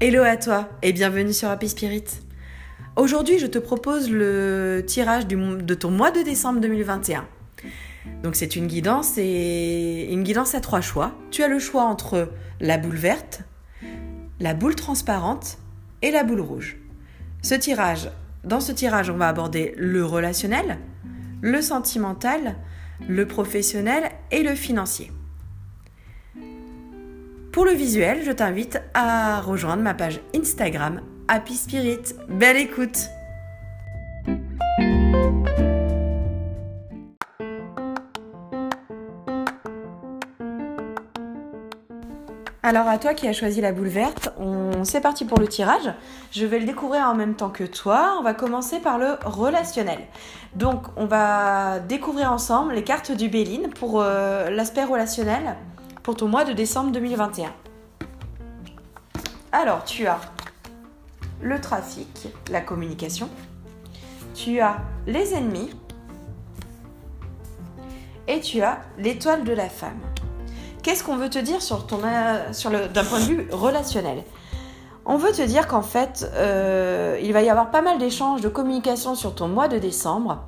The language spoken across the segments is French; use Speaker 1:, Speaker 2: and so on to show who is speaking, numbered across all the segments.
Speaker 1: Hello à toi et bienvenue sur Happy Spirit. Aujourd'hui, je te propose le tirage de ton mois de décembre 2021. Donc c'est une guidance et une guidance à trois choix. Tu as le choix entre la boule verte, la boule transparente et la boule rouge. Ce tirage, dans ce tirage, on va aborder le relationnel, le sentimental, le professionnel et le financier. Pour le visuel, je t'invite à rejoindre ma page Instagram Happy Spirit. Belle écoute Alors à toi qui as choisi la boule verte, on... c'est parti pour le tirage. Je vais le découvrir en même temps que toi. On va commencer par le relationnel. Donc on va découvrir ensemble les cartes du Béline pour euh, l'aspect relationnel pour ton mois de décembre 2021. Alors, tu as le trafic, la communication, tu as les ennemis et tu as l'étoile de la femme. Qu'est-ce qu'on veut te dire sur ton, euh, sur d'un point de vue relationnel? On veut te dire qu'en fait, euh, il va y avoir pas mal d'échanges de communication sur ton mois de décembre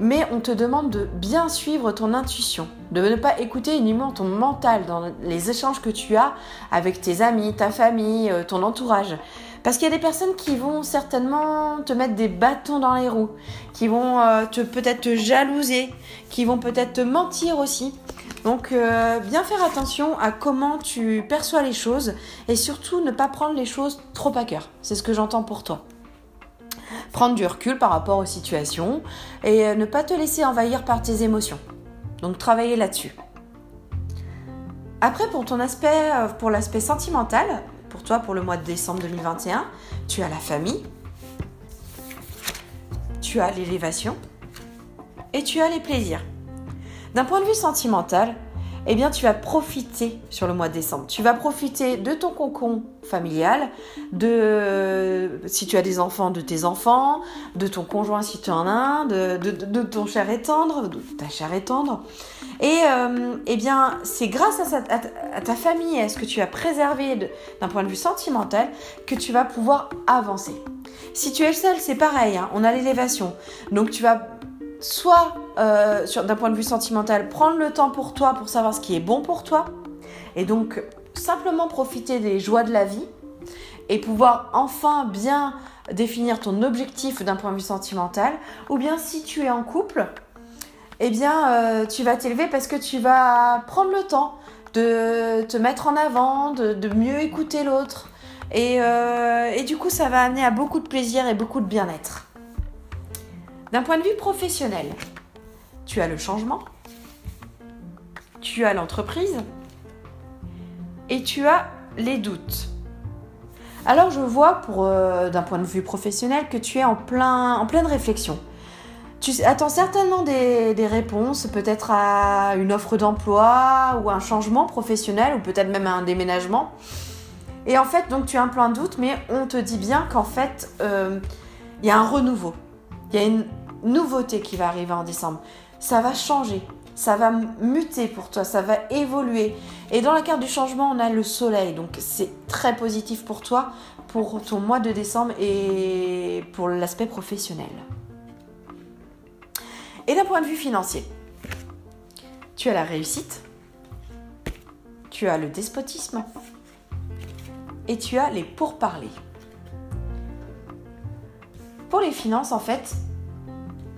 Speaker 1: mais on te demande de bien suivre ton intuition, de ne pas écouter uniquement ton mental dans les échanges que tu as avec tes amis, ta famille, euh, ton entourage. Parce qu'il y a des personnes qui vont certainement te mettre des bâtons dans les roues, qui vont euh, te peut-être te jalouser, qui vont peut-être te mentir aussi. Donc euh, bien faire attention à comment tu perçois les choses et surtout ne pas prendre les choses trop à cœur. C'est ce que j'entends pour toi prendre du recul par rapport aux situations et euh, ne pas te laisser envahir par tes émotions. Donc travailler là-dessus. Après, pour ton aspect, euh, pour l'aspect sentimental, pour toi, pour le mois de décembre 2021, tu as la famille, tu as l'élévation et tu as les plaisirs. D'un point de vue sentimental, eh bien tu vas profiter sur le mois de décembre. Tu vas profiter de ton cocon familial, de si tu as des enfants, de tes enfants, de ton conjoint si tu en as de, ton cher et tendre, de ta chère et. Et euh, eh bien, c'est grâce à, ta famille à ce que tu as préservé d'un point de vue sentimental que tu vas pouvoir avancer. Si tu es seul, c'est pareil, hein. on a l'élévation. Donc tu vas soit euh, d'un point de vue sentimental, prendre le temps pour toi pour savoir ce qui est bon pour toi, et donc simplement profiter des joies de la vie, et pouvoir enfin bien définir ton objectif d'un point de vue sentimental, ou bien si tu es en couple, eh bien euh, tu vas t'élever parce que tu vas prendre le temps de te mettre en avant, de, mieux écouter l'autre, et, euh, et du coup ça va amener à beaucoup de plaisir et beaucoup de bien-être. D'un point de vue professionnel, tu as le changement, tu as l'entreprise et tu as les doutes. Alors je vois pour euh, d'un point de vue professionnel que tu es en, plein, en pleine réflexion. Tu attends certainement des, réponses, peut-être à une offre d'emploi ou un changement professionnel ou peut-être même un déménagement. Et en fait, tu as un plein de doute, mais on te dit bien qu'en fait, euh, il y a un renouveau. Nouveauté qui va arriver en décembre. Ça va changer, ça va muter pour toi, ça va évoluer. Et dans la carte du changement, on a le soleil, donc c'est très positif pour toi, pour ton mois de décembre et pour l'aspect professionnel. Et d'un point de vue financier, tu as la réussite, tu as le despotisme et tu as les pourparlers. Pour les finances, en fait,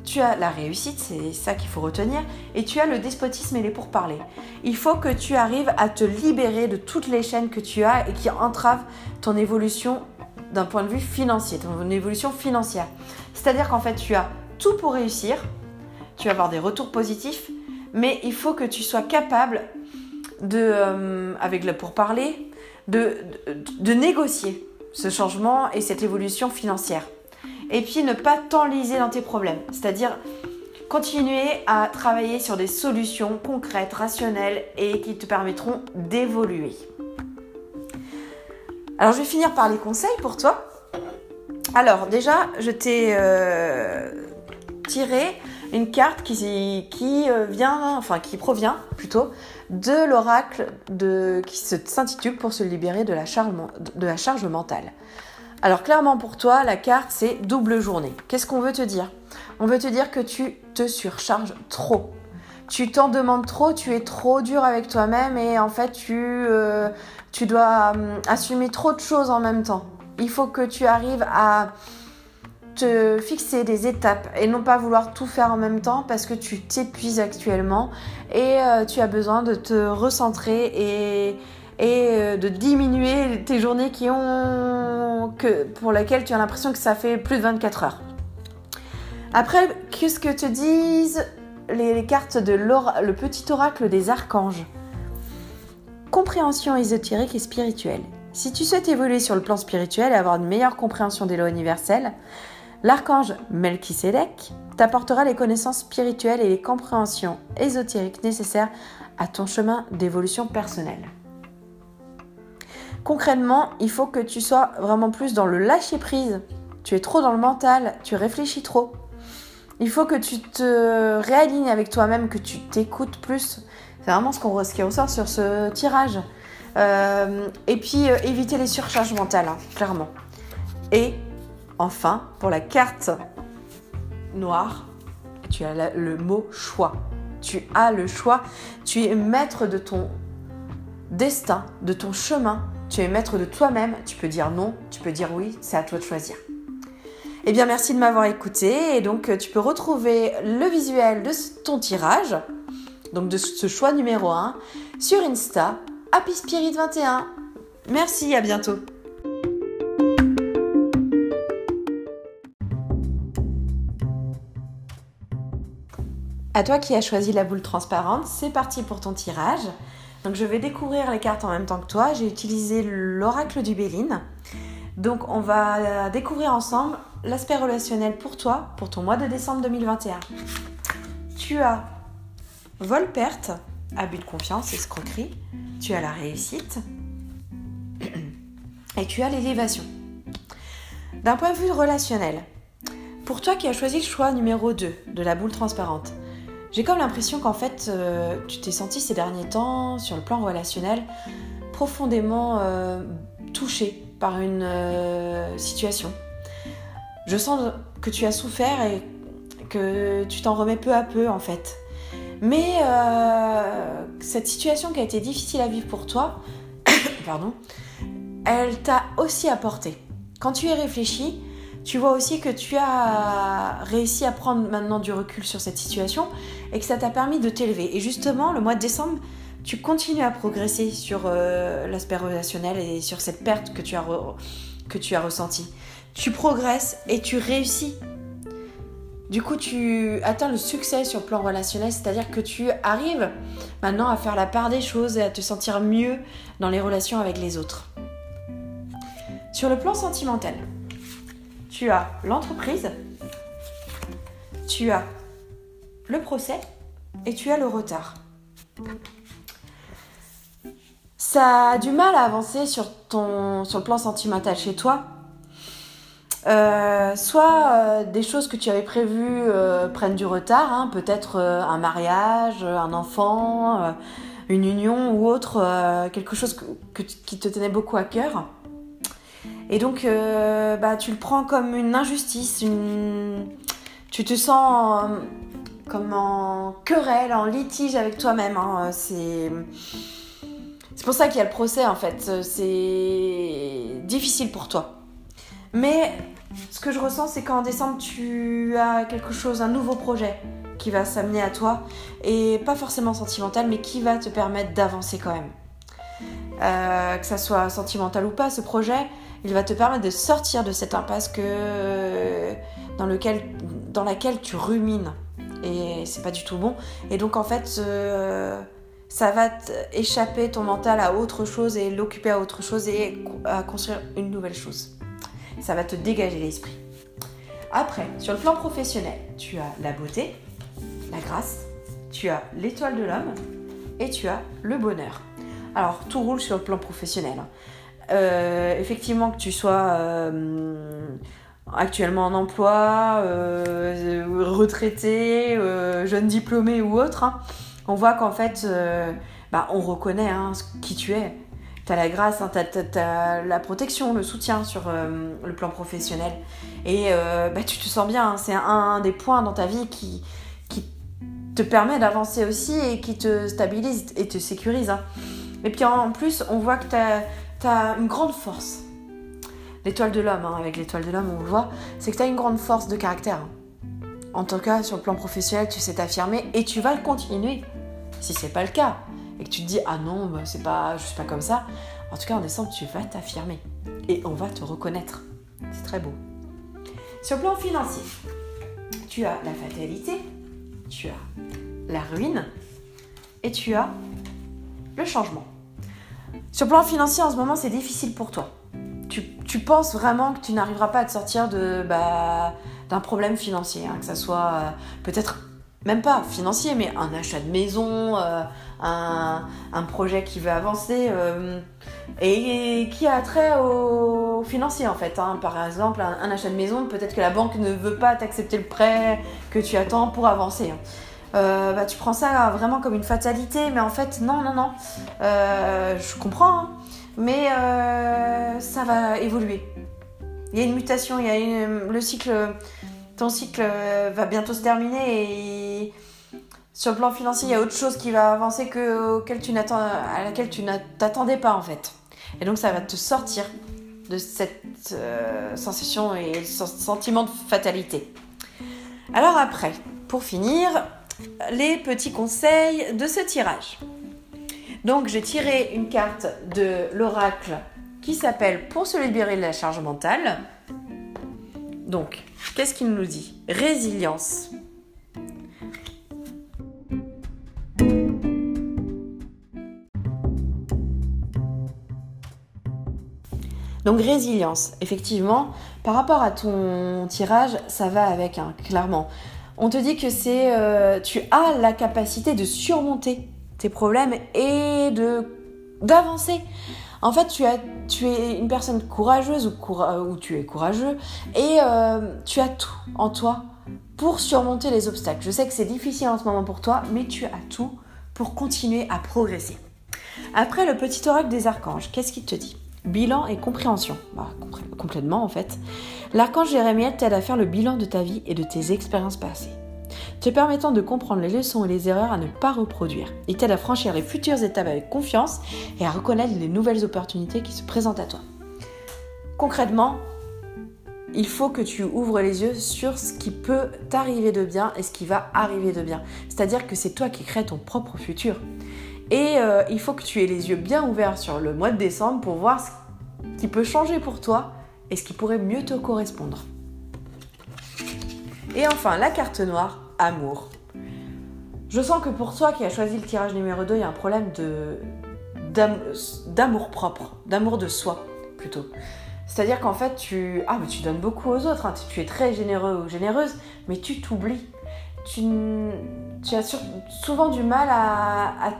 Speaker 1: tu as la réussite, c'est ça qu'il faut retenir, et tu as le despotisme et les pourparlers. Il faut que tu arrives à te libérer de toutes les chaînes que tu as et qui entravent ton évolution d'un point de vue financier, ton évolution financière. C'est-à-dire qu'en fait, tu as tout pour réussir, tu vas avoir des retours positifs, mais il faut que tu sois capable de, euh, avec le pourparler, de, de négocier ce changement et cette évolution financière et puis ne pas t'enliser dans tes problèmes. C'est-à-dire continuer à travailler sur des solutions concrètes, rationnelles et qui te permettront d'évoluer. Alors je vais finir par les conseils pour toi. Alors déjà, je t'ai euh, tiré une carte qui, qui vient, enfin qui provient plutôt de l'oracle qui s'intitule pour se libérer de la charge mentale. Alors clairement pour toi, la carte c'est double journée. Qu'est-ce qu'on veut te dire? On veut te dire que tu te surcharges trop. Tu t'en demandes trop, tu es trop dur avec toi-même et en fait tu, euh, tu dois hum, assumer trop de choses en même temps. Il faut que tu arrives à te fixer des étapes et non pas vouloir tout faire en même temps parce que tu t'épuises actuellement et euh, tu as besoin de te recentrer et, et euh, de diminuer tes journées qui ont que pour lesquelles tu as l'impression que ça fait plus de 24 heures. Après, qu'est-ce que te disent les, cartes de le petit oracle des archanges? Compréhension ésotérique et spirituelle. Si tu souhaites évoluer sur le plan spirituel et avoir une meilleure compréhension des lois universelles, l'archange Melchisedec t'apportera les connaissances spirituelles et les compréhensions ésotériques nécessaires à ton chemin d'évolution personnelle. Concrètement, il faut que tu sois vraiment plus dans le lâcher prise. Tu es trop dans le mental, tu réfléchis trop. Il faut que tu te réalignes avec toi-même, que tu t'écoutes plus. C'est vraiment ce, qui ressort sur ce tirage. Euh, et puis euh, éviter les surcharges mentales, hein, clairement. Et enfin, pour la carte noire, tu as le mot choix. Tu as le choix. Tu es maître de ton destin, de ton chemin, tu es maître de toi-même, tu peux dire non, tu peux dire oui, c'est à toi de choisir. Eh bien, merci de m'avoir écouté. Et donc, tu peux retrouver le visuel de ton tirage, donc de ce choix numéro 1, sur Insta, Happy Spirit 21. Merci, à bientôt. À toi qui as choisi la boule transparente, c'est parti pour ton tirage. Donc je vais découvrir les cartes en même temps que toi. J'ai utilisé l'oracle du Béline. Donc on va découvrir ensemble l'aspect relationnel pour toi pour ton mois de décembre 2021. Tu as vol-perte, abus de confiance, escroquerie. Tu as la réussite. Et tu as l'élévation. D'un point de vue relationnel, pour toi qui as choisi le choix numéro 2 de la boule transparente, j'ai comme l'impression qu'en fait, euh, tu t'es senti ces derniers temps, sur le plan relationnel, profondément euh, touché par une euh, situation. Je sens que tu as souffert et que tu t'en remets peu à peu en fait. Mais cette situation qui a été difficile à vivre pour toi, pardon, elle t'a aussi apporté. Quand tu y réfléchi, tu vois aussi que tu as réussi à prendre maintenant du recul sur cette situation et que ça t'a permis de t'élever. Et justement, le mois de décembre, tu continues à progresser sur euh, l'aspect relationnel et sur cette perte que tu as, que tu as ressentie. Tu progresses et tu réussis. Du coup, tu atteins le succès sur le plan relationnel, c'est-à-dire que tu arrives maintenant à faire la part des choses et à te sentir mieux dans les relations avec les autres. Sur le plan sentimental, tu as l'entreprise, tu as le procès et tu as le retard. Ça a du mal à avancer sur, ton, sur le plan sentimental chez toi. Euh, soit euh, des choses que tu avais prévues euh, prennent du retard, hein, peut-être un mariage, un enfant, une union ou autre, quelque chose qui te tenait beaucoup à cœur. Et donc, bah, tu le prends comme une injustice, tu te sens comme en querelle, en litige avec toi-même. Hein. C'est c'est pour ça qu'il y a le procès en fait. C'est difficile pour toi. Mais ce que je ressens, c'est qu'en décembre, tu as quelque chose, un nouveau projet qui va s'amener à toi et pas forcément sentimental, mais qui va te permettre d'avancer quand même. Euh, que ça soit sentimental ou pas, ce projet, il va te permettre de sortir de cette impasse que dans laquelle tu rumines et c'est pas du tout bon. Et donc en fait, euh, ça va échapper ton mental à autre chose et l'occuper à autre chose et à construire une nouvelle chose. Ça va te dégager l'esprit. Après, sur le plan professionnel, tu as la beauté, la grâce, tu as l'étoile de l'homme et tu as le bonheur. Alors, tout roule sur le plan professionnel. Hein. Euh, effectivement, que tu sois euh, actuellement en emploi, retraité, jeune diplômé ou autre, hein, on voit qu'en fait, bah, on reconnaît hein, qui tu es. Tu as la grâce, hein, tu as, la protection, le soutien sur le plan professionnel. Et bah, tu te sens bien. C'est un, des points dans ta vie qui, te permet d'avancer aussi et qui te stabilise et te sécurise. Hein. Et puis en plus, on voit que tu as, une grande force. L'étoile de l'homme, hein, avec l'étoile de l'homme, on le voit, c'est que tu as une grande force de caractère. Hein. En tout cas, sur le plan professionnel, tu sais t'affirmer et tu vas le continuer. Si c'est pas le cas et que tu te dis ah non, bah, c'est pas, je suis pas comme ça. En tout cas, en décembre, tu vas t'affirmer et on va te reconnaître. C'est très beau. Sur le plan financier, tu as la fatalité, tu as la ruine et tu as le changement. Sur le plan financier, en ce moment, c'est difficile pour toi. Tu, penses vraiment que tu n'arriveras pas à te sortir de, bah, d'un problème financier, hein, que ce soit euh, peut-être même pas financier, mais un achat de maison, euh, un, projet qui veut avancer euh, et, qui a trait au financier en fait. Hein. Par exemple, un, achat de maison, peut-être que la banque ne veut pas t'accepter le prêt que tu attends pour avancer. Hein. Bah, tu prends ça vraiment comme une fatalité, mais en fait, non, non, non. je comprends. Mais ça va évoluer. Il y a une mutation, il y a le cycle ton cycle euh, va bientôt se terminer et sur le plan financier, il y a autre chose qui va avancer que auquel tu à laquelle tu n'attendais pas en fait. Et donc ça va te sortir de cette euh, sensation et ce sentiment de fatalité. Alors après, pour finir, les petits conseils de ce tirage. Donc j'ai tiré une carte de l'oracle qui s'appelle Pour se libérer de la charge mentale. Donc, qu'est-ce qu'il nous dit? Résilience. Donc résilience, effectivement, par rapport à ton tirage, ça va avec, hein, clairement. On te dit que c'est, euh, tu as la capacité de surmonter tes problèmes et de d'avancer. En fait, tu, as, tu es une personne courageuse ou, tu es courageux et euh, tu as tout en toi pour surmonter les obstacles. Je sais que c'est difficile en ce moment pour toi, mais tu as tout pour continuer à progresser. Après le petit oracle des archanges, qu'est-ce qu'il te dit? Bilan et compréhension. Bah, complètement en fait. L'archange Jérémiel t'aide à faire le bilan de ta vie et de tes expériences passées te permettant de comprendre les leçons et les erreurs à ne pas reproduire. Il t'aide à franchir les futures étapes avec confiance et à reconnaître les nouvelles opportunités qui se présentent à toi. Concrètement, il faut que tu ouvres les yeux sur ce qui peut t'arriver de bien et ce qui va arriver de bien. C'est-à-dire que c'est toi qui crées ton propre futur. Et euh, il faut que tu aies les yeux bien ouverts sur le mois de décembre pour voir ce qui peut changer pour toi et ce qui pourrait mieux te correspondre. Et enfin, la carte noire, amour. Je sens que pour toi qui as choisi le tirage numéro 2, il y a un problème de d'amour propre, d'amour de soi plutôt. C'est-à-dire qu'en fait, tu, ah, mais tu donnes beaucoup aux autres, hein. tu es très généreux ou généreuse, mais tu t'oublies. Tu, as souvent du mal à,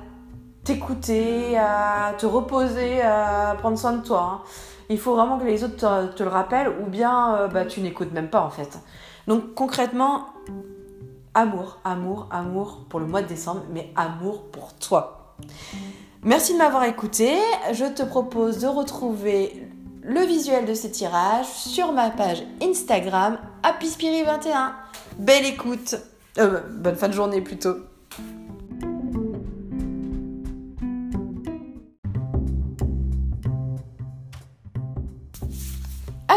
Speaker 1: t'écouter, à te reposer, à prendre soin de toi. Hein. Il faut vraiment que les autres te, le rappellent ou bien euh, bah, tu n'écoutes même pas en fait. Donc concrètement, amour, amour, amour pour le mois de décembre, mais amour pour toi. Merci de m'avoir écouté. Je te propose de retrouver le visuel de ce tirage sur ma page Instagram HappySpirit21. Belle écoute. Euh, bonne fin de journée plutôt.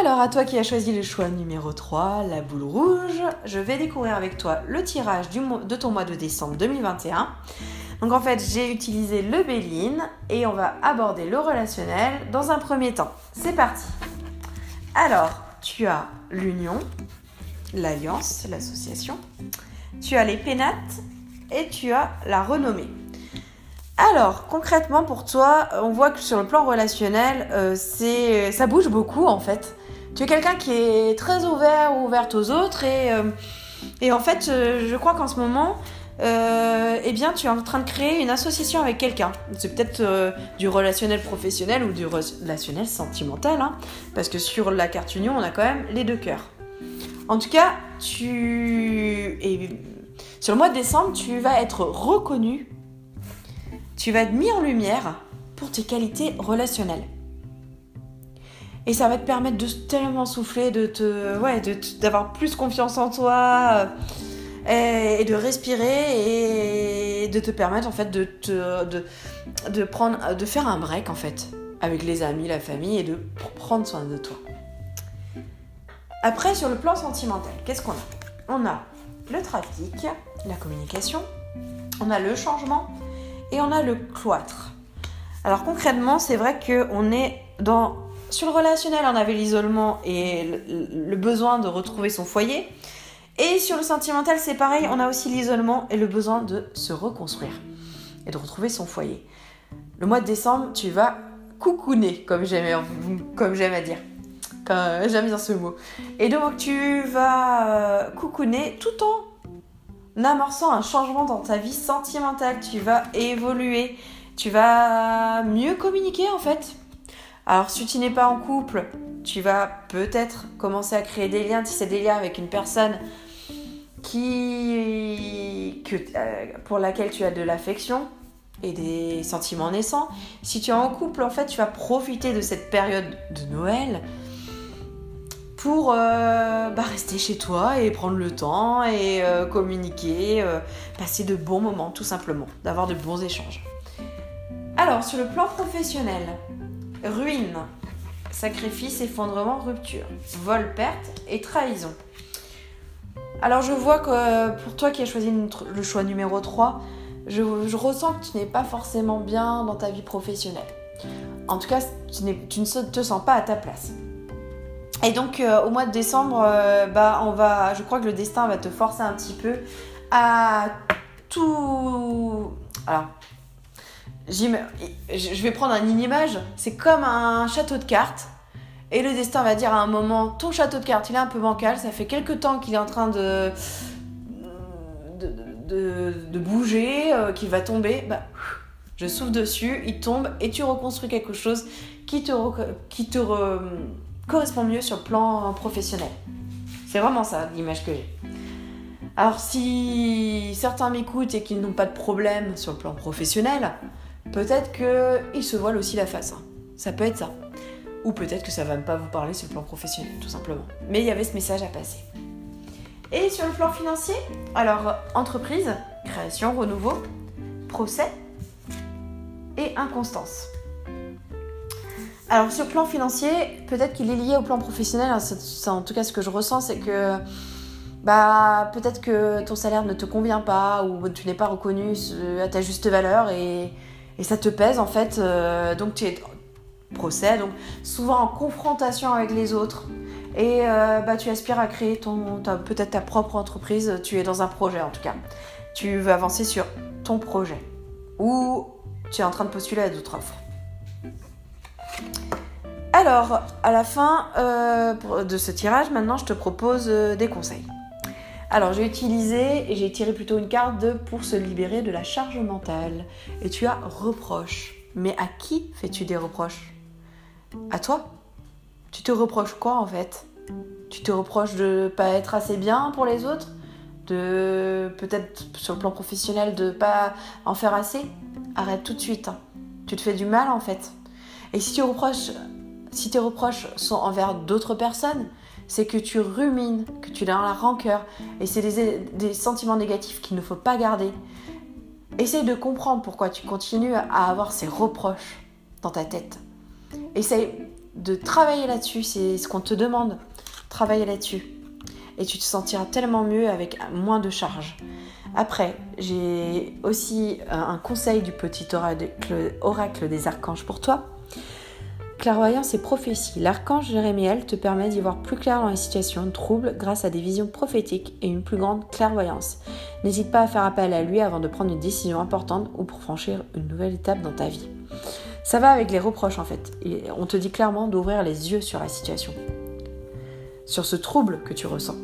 Speaker 1: Alors à toi qui as choisi le choix numéro 3, la boule rouge, je vais découvrir avec toi le tirage de ton mois de décembre 2021. Donc en fait j'ai utilisé le Béline et on va aborder le relationnel dans un premier temps. C'est parti Alors tu as l'union, l'alliance, l'association, tu as les pénates et tu as la renommée. Alors, concrètement pour toi, on voit que sur le plan relationnel, euh, ça bouge beaucoup en fait. Tu es quelqu'un qui est très ouvert ou ouverte aux autres et, euh, et en fait, euh, je crois qu'en ce moment, euh, eh bien, tu es en train de créer une association avec quelqu'un. C'est peut-être du relationnel professionnel ou du relationnel sentimental, hein, parce que sur la carte union, on a quand même les deux cœurs. En tout cas, tu... Sur le mois de décembre, tu vas être reconnu, tu vas être mis en lumière pour tes qualités relationnelles. Et ça va te permettre de tellement souffler, de te, ouais, d'avoir plus confiance en toi euh, et, de respirer et de te permettre en fait de, te, de, de, prendre, de faire un break en fait avec les amis, la famille et de prendre soin de toi. Après, sur le plan sentimental, qu'est-ce qu'on a? On a le trafic, la communication, on a le changement et on a le cloître. Alors concrètement, c'est vrai qu'on est dans... Sur le relationnel, on avait l'isolement et le, besoin de retrouver son foyer. Et sur le sentimental, c'est pareil, on a aussi l'isolement et le besoin de se reconstruire et de retrouver son foyer. Le mois de décembre, tu vas coucouner, comme j'aime à dire. J'aime bien ce mot. Et donc tu vas euh, coucouner tout en amorçant un changement dans ta vie sentimentale. Tu vas évoluer. Tu vas mieux communiquer en fait. Alors si tu n'es pas en couple, tu vas peut-être commencer à créer des liens, c'est des liens avec une personne qui, euh, pour laquelle tu as de l'affection et des sentiments naissants. Si tu es en couple, en fait, tu vas profiter de cette période de Noël pour euh, bah, rester chez toi et prendre le temps et euh, communiquer, passer de bons moments tout simplement, d'avoir de bons échanges. Alors sur le plan professionnel, ruine, sacrifice, effondrement, rupture, vol, perte et trahison. Alors je vois que pour toi qui as choisi le choix numéro 3, je, ressens que tu n'es pas forcément bien dans ta vie professionnelle. En tout cas, tu, tu ne te sens pas à ta place. Et donc euh, au mois de décembre, euh, bah, on va, je crois que le destin va te forcer un petit peu à tout. Alors, je vais prendre une image. C'est comme un château de cartes. Et le destin va dire à un moment, ton château de cartes, il est un peu bancal. Ça fait quelques temps qu'il est en train de de, bouger, euh, qu'il va tomber. Bah, je souffle dessus, il tombe et tu reconstruis quelque chose qui te, qui te correspond mieux sur le plan professionnel. C'est vraiment ça l'image que j'ai. Alors si certains m'écoutent et qu'ils n'ont pas de problème sur le plan professionnel, peut-être qu'ils se voilent aussi la face. Hein. Ça peut être ça. Ou peut-être que ça va même pas vous parler sur le plan professionnel, tout simplement. Mais il y avait ce message à passer. Et sur le plan financier, alors entreprise, création, renouveau, procès et inconstance. Alors sur le plan financier, peut-être qu'il est lié au plan professionnel. Hein, en tout cas ce que je ressens, c'est que bah peut-être que ton salaire ne te convient pas ou tu n'es pas reconnu à ta juste valeur et, ça te pèse en fait. Euh, donc tu es procès, donc souvent en confrontation avec les autres. Et euh, bah, tu aspires à créer ton, peut-être ta propre entreprise, tu es dans un projet en tout cas. Tu veux avancer sur ton projet. Ou tu es en train de postuler à d'autres offres. Alors, à la fin euh, de ce tirage, maintenant, je te propose des conseils. Alors, j'ai utilisé et j'ai tiré plutôt une carte de pour se libérer de la charge mentale. Et tu as reproche. Mais à qui fais-tu des reproches? À toi Tu te reproches quoi en fait? Tu te reproches de pas être assez bien pour les autres? De peut-être sur le plan professionnel de pas en faire assez? Arrête tout de suite. Hein. Tu te fais du mal en fait. Et si tu reproches si tes reproches sont envers d'autres personnes, c'est que tu rumines, que tu as la rancœur, et c'est des, sentiments négatifs qu'il ne faut pas garder. Essaye de comprendre pourquoi tu continues à avoir ces reproches dans ta tête. Essaye de travailler là-dessus, c'est ce qu'on te demande. Travailler là-dessus. Et tu te sentiras tellement mieux avec moins de charge. Après, j'ai aussi un conseil du petit oracle des archanges pour toi. Clairvoyance et prophétie. L'archange Jérémiel te permet d'y voir plus clair dans les situations troubles grâce à des visions prophétiques et une plus grande clairvoyance. N'hésite pas à faire appel à lui avant de prendre une décision importante ou pour franchir une nouvelle étape dans ta vie. Ça va avec les reproches en fait. on te dit clairement d'ouvrir les yeux sur la situation, sur ce trouble que tu ressens.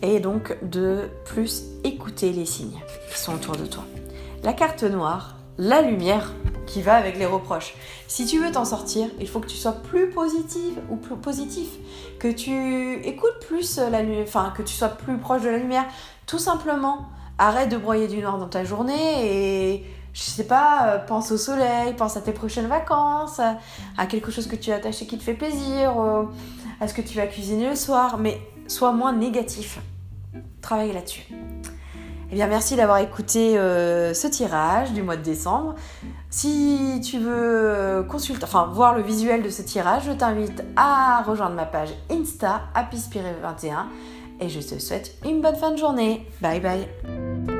Speaker 1: Et donc de plus écouter les signes qui sont autour de toi. La carte noire, la lumière qui va avec les reproches. Si tu veux t'en sortir, il faut que tu sois plus positive ou plus positif, que tu écoutes plus la lumière, enfin que tu sois plus proche de la lumière. Tout simplement, arrête de broyer du noir dans ta journée et je sais pas, euh, pense au soleil, pense à tes prochaines vacances, à quelque chose que tu as attaché qui te fait plaisir, à ce que tu vas cuisiner le soir, mais sois moins négatif. Travaille là-dessus. Eh bien, merci d'avoir écouté euh, ce tirage du mois de décembre. Si tu veux euh, consulter, enfin voir le visuel de ce tirage, je t'invite à rejoindre ma page Insta, Happyspirit21, et je te souhaite une bonne fin de journée. Bye bye